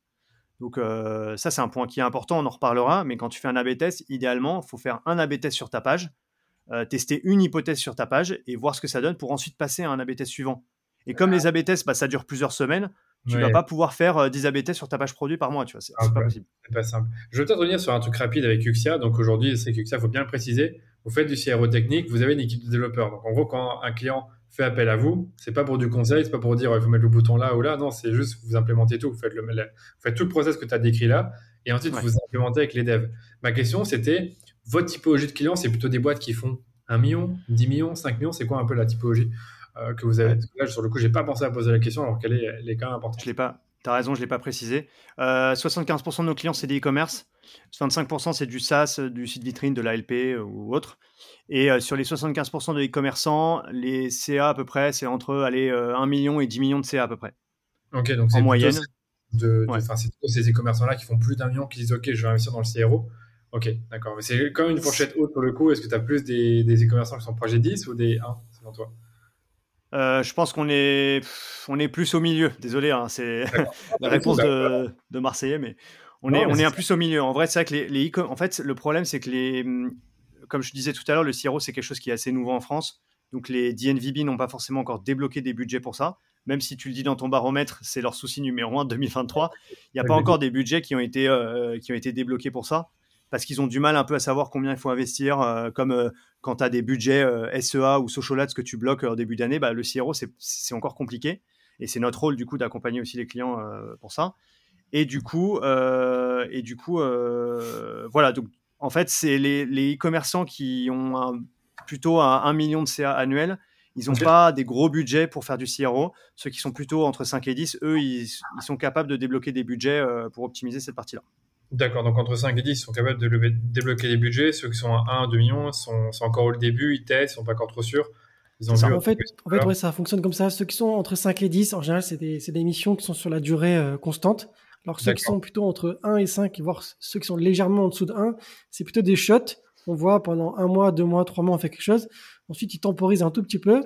Donc euh, ça, c'est un point qui est important, on en reparlera, mais quand tu fais un AB test, idéalement, il faut faire un AB test sur ta page, euh, tester une hypothèse sur ta page et voir ce que ça donne pour ensuite passer à un AB test suivant. Et comme les AB tests, bah, ça dure plusieurs semaines, tu ne vas pas pouvoir faire 10 euh, AB tests sur ta page produit par mois, tu vois, c'est ah, pas possible.
C'est pas simple. Je vais peut-être revenir sur un truc rapide avec Uxia. Donc aujourd'hui, c'est qu'Uxia, il faut bien le préciser. Vous faites du CRO technique, vous avez une équipe de développeurs. Donc en gros, quand un client fait appel à vous, c'est pas pour du conseil, c'est pas pour dire il faut mettre le bouton là ou là. Non, c'est juste vous implémentez tout. Vous faites, le, vous faites tout le process que tu as décrit là et ensuite vous implémentez avec les devs. Ma question, c'était votre typologie de clients, c'est plutôt des boîtes qui font 1 million, 10 millions, 5 millions. C'est quoi un peu la typologie euh, que vous avez? Là, sur le coup, j'ai pas pensé à poser la question alors qu'elle est, est quand même importante.
Je l'ai pas. Tu as raison, je ne l'ai pas précisé. 75% de nos clients, c'est des e-commerce. 25%, c'est du SaaS, du site vitrine, de l'ALP euh, ou autre. Et euh, sur les 75% de e-commerçants, les CA à peu près, c'est entre allez, 1 million et 10 millions de CA à peu près.
Ok, donc c'est en moyenne. De, c'est ces e-commerçants-là qui font plus d'un million qui disent Ok, je vais investir dans le CRO. Ok, d'accord. Mais c'est quand même une fourchette haute pour le coup. Est-ce que tu as plus des, des e-commerçants qui sont projet 10 ou des 1 selon toi?
Euh, je pense qu'on est, on est plus au milieu. Désolé, hein, c'est la réponse de, de, Marseillais, mais on est, on est un plus au milieu. En vrai, c'est vrai que les, les en fait, le problème, c'est que les, comme je disais tout à l'heure, le CRO, c'est quelque chose qui est assez nouveau en France. Donc les DNVB n'ont pas forcément encore débloqué des budgets pour ça. Même si tu le dis dans ton baromètre, c'est leur souci numéro un de 2023. Il n'y a pas encore des budgets qui ont été, euh, qui ont été débloqués pour ça parce qu'ils ont du mal un peu à savoir combien il faut investir. Euh, comme euh, quand tu as des budgets euh, SEA ou Social Ads que tu bloques au début d'année, bah, le CRO, c'est encore compliqué. Et c'est notre rôle, du coup, d'accompagner aussi les clients pour ça. Et du coup, et du coup voilà. Donc, en fait, c'est les e-commerçants qui ont plutôt un, 1 million de CA annuel. Ils n'ont pas des gros budgets pour faire du CRO. Ceux qui sont plutôt entre 5 et 10, eux, ils sont capables de débloquer des budgets pour optimiser cette partie-là.
D'accord, donc entre 5 et 10, ils sont capables de débloquer les budgets. Ceux qui sont à 1, 2 millions sont, sont encore au début, ils testent, ils sont pas encore trop sûrs.
ça, en fait, en fait ça fonctionne comme ça. Ceux qui sont entre 5 et 10, en général, c'est des, des, missions qui sont sur la durée euh, constante. Alors ceux qui sont plutôt entre 1 et 5, voire ceux qui sont légèrement en dessous de 1, c'est plutôt des shots. On voit pendant un mois, deux mois, trois mois, on fait quelque chose. Ensuite, ils temporisent un tout petit peu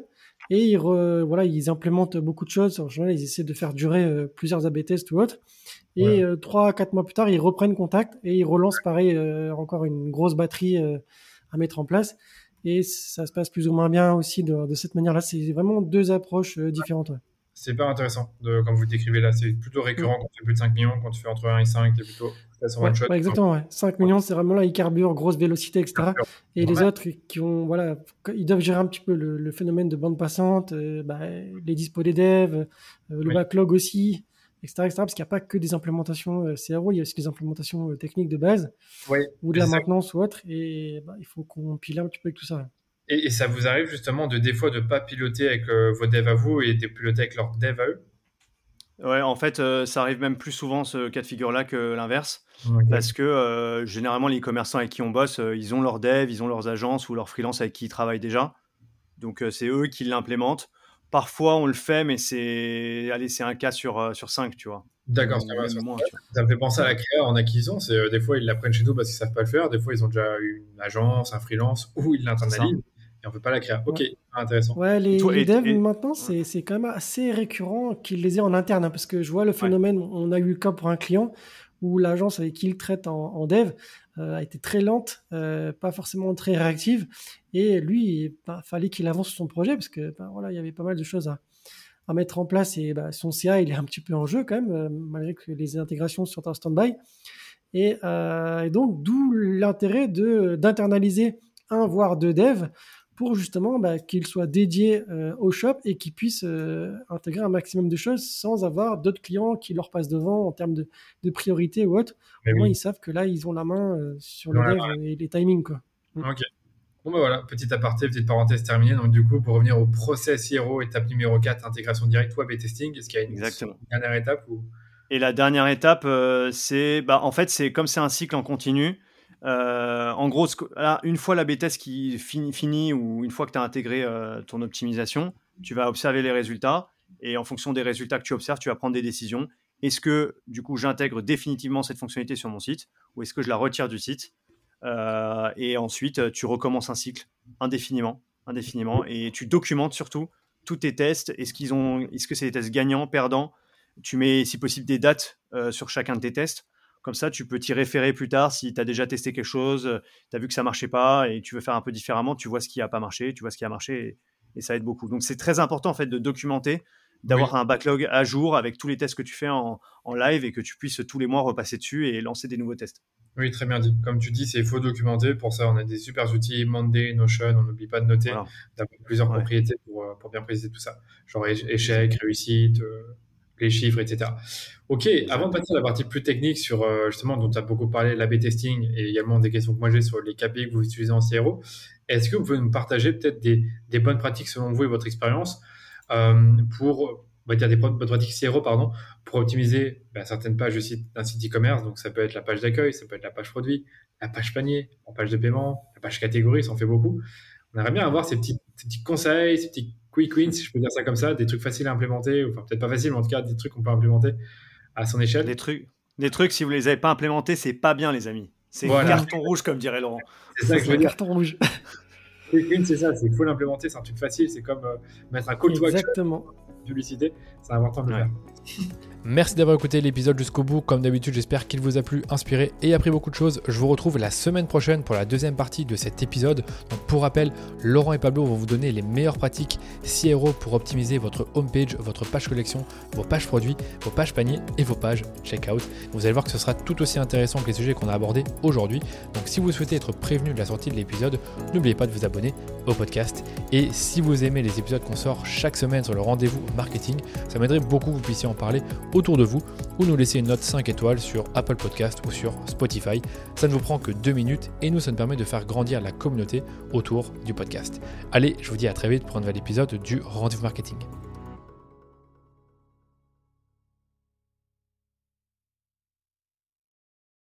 et ils, voilà, ils implémentent beaucoup de choses. En général, ils essaient de faire durer euh, plusieurs AB tests ou autres. Et euh, trois, quatre mois plus tard, ils reprennent contact et ils relancent pareil euh, encore une grosse batterie à mettre en place. Et ça se passe plus ou moins bien aussi de, de cette manière-là. C'est vraiment deux approches différentes.
C'est pas intéressant, de, comme vous décrivez là. C'est plutôt récurrent quand tu fais plus de 5 millions. Quand tu fais entre 1 et 5, tu es
ouais, exactement, ouais. 5 millions, c'est vraiment là, ils carburent, grosse vélocité, etc. Et les autres qui ont, voilà, ils doivent gérer un petit peu le, phénomène de bande passante, euh, bah, les dispos des devs, euh, le backlog aussi, etc., etc. parce qu'il n'y a pas que des implémentations euh, CRO, il y a aussi des implémentations techniques de base, ou de la maintenance ou autre, et bah, il faut qu'on pile un petit peu avec tout ça.
Et, ça vous arrive justement de des fois de pas piloter avec vos devs à vous et de piloter avec leurs devs à eux?
Ouais, en fait, euh, ça arrive même plus souvent ce cas de figure-là que l'inverse. Parce que euh, généralement, les commerçants avec qui on bosse, ils ont leurs devs, ils ont leurs agences ou leurs freelances avec qui ils travaillent déjà. Donc, c'est eux qui l'implémentent. Parfois, on le fait, mais c'est allez, c'est un cas sur, sur cinq, tu vois.
D'accord, ça, me fait penser à la créa en acquisition. C'est euh, des fois ils la prennent chez nous parce qu'ils savent pas le faire. Des fois ils ont déjà une agence, un freelance ou ils l'internalisent on peut pas la créer. Ok, intéressant.
Ouais, les, devs maintenant c'est quand même assez récurrent qu'ils les aient en interne hein, parce que je vois le phénomène. On a eu le cas pour un client où l'agence avec qui il traite en, dev euh, a été très lente, euh, pas forcément très réactive et lui il bah, fallait qu'il avance son projet parce que bah, voilà il y avait pas mal de choses à à mettre en place et bah, son CA il est un petit peu en jeu quand même euh, malgré que les intégrations sont en stand-by et, euh, donc d'où l'intérêt de d'internaliser un voire deux devs pour justement bah, qu'il soit dédié euh, au shop et qu'il puisse intégrer un maximum de choses sans avoir d'autres clients qui leur passent devant en termes de, de priorité ou autre. Au moins, ils savent que là, ils ont la main sur le dev et les timings. Quoi.
Ok, Bon bah voilà, petit aparté, petite parenthèse terminée. Donc du coup, pour revenir au process Hero, étape numéro 4, intégration directe web et testing, est-ce qu'il y a une dernière étape ou...
Et la dernière étape, euh, c'est bah, en fait, c'est comme c'est un cycle en continu. Euh, en gros, une fois la B-test qui finit, fini, ou une fois que tu as intégré euh, ton optimisation, tu vas observer les résultats et en fonction des résultats que tu observes, tu vas prendre des décisions. Est-ce que du coup j'intègre définitivement cette fonctionnalité sur mon site ou est-ce que je la retire du site euh, et ensuite, tu recommences un cycle indéfiniment, indéfiniment, et tu documentes surtout tous tes tests. Est-ce qu'ils ont, est-ce que c'est des tests gagnants, perdants? Tu mets, si possible, des dates sur chacun de tes tests. Comme ça, tu peux t'y référer plus tard si tu as déjà testé quelque chose, tu as vu que ça marchait pas et tu veux faire un peu différemment, tu vois ce qui a pas marché, tu vois ce qui a marché et, ça aide beaucoup. Donc c'est très important en fait de documenter, d'avoir un backlog à jour avec tous les tests que tu fais en, live et que tu puisses tous les mois repasser dessus et lancer des nouveaux tests.
Oui, très bien dit. Comme tu dis, c'est faux documenté. Pour ça, on a des super outils, Monday, Notion, on n'oublie pas de noter, d'avoir plusieurs propriétés euh, pour, bien préciser tout ça. Genre échec, réussite, euh, les chiffres, etc. Ok, avant de passer à la partie plus technique sur euh, justement dont tu as beaucoup parlé, l'AB testing et également des questions que moi j'ai sur les KPI que vous utilisez en CRO, est-ce que vous pouvez nous partager peut-être des, des, bonnes pratiques selon vous et votre expérience pour on va dire des bonnes pratiques CRO, pardon, pour optimiser ben, certaines pages d'un site e-commerce. Donc, ça peut être la page d'accueil, ça peut être la page produit, la page panier, la page de paiement, la page catégorie, ça en fait beaucoup. On aimerait bien avoir ces petits, petits conseils, ces petits quick wins, si je peux dire ça comme ça, des trucs faciles à implémenter, enfin, peut-être pas faciles, mais en tout cas, des trucs qu'on peut implémenter à son échelle.
Des trucs, des trucs si vous les avez pas implémentés, c'est pas bien, les amis. C'est un carton rouge, comme dirait Laurent.
C'est ça que je veux dire. Carton rouge. quick win, c'est ça, c'est faut l'implémenter, c'est un truc facile, c'est comme euh, mettre un call to action.
Exactement
publicité, c'est important de le faire.
Merci d'avoir écouté l'épisode jusqu'au bout. Comme d'habitude, j'espère qu'il vous a plu, inspiré et appris beaucoup de choses. Je vous retrouve la semaine prochaine pour la deuxième partie de cet épisode. Donc, pour rappel, Laurent et Pablo vont vous donner les meilleures pratiques CRO pour optimiser votre homepage, votre page collection, vos pages produits, vos pages paniers et vos pages checkout. Vous allez voir que ce sera tout aussi intéressant que les sujets qu'on a abordés aujourd'hui. Donc, si vous souhaitez être prévenu de la sortie de l'épisode, n'oubliez pas de vous abonner au podcast. Et si vous aimez les épisodes qu'on sort chaque semaine sur le rendez-vous marketing, ça m'aiderait beaucoup que vous puissiez en parler autour de vous ou nous laisser une note 5 étoiles sur Apple Podcast ou sur Spotify. Ça ne vous prend que 2 minutes et nous, ça nous permet de faire grandir la communauté autour du podcast. Allez, je vous dis à très vite pour un nouvel épisode du Rendez-vous Marketing.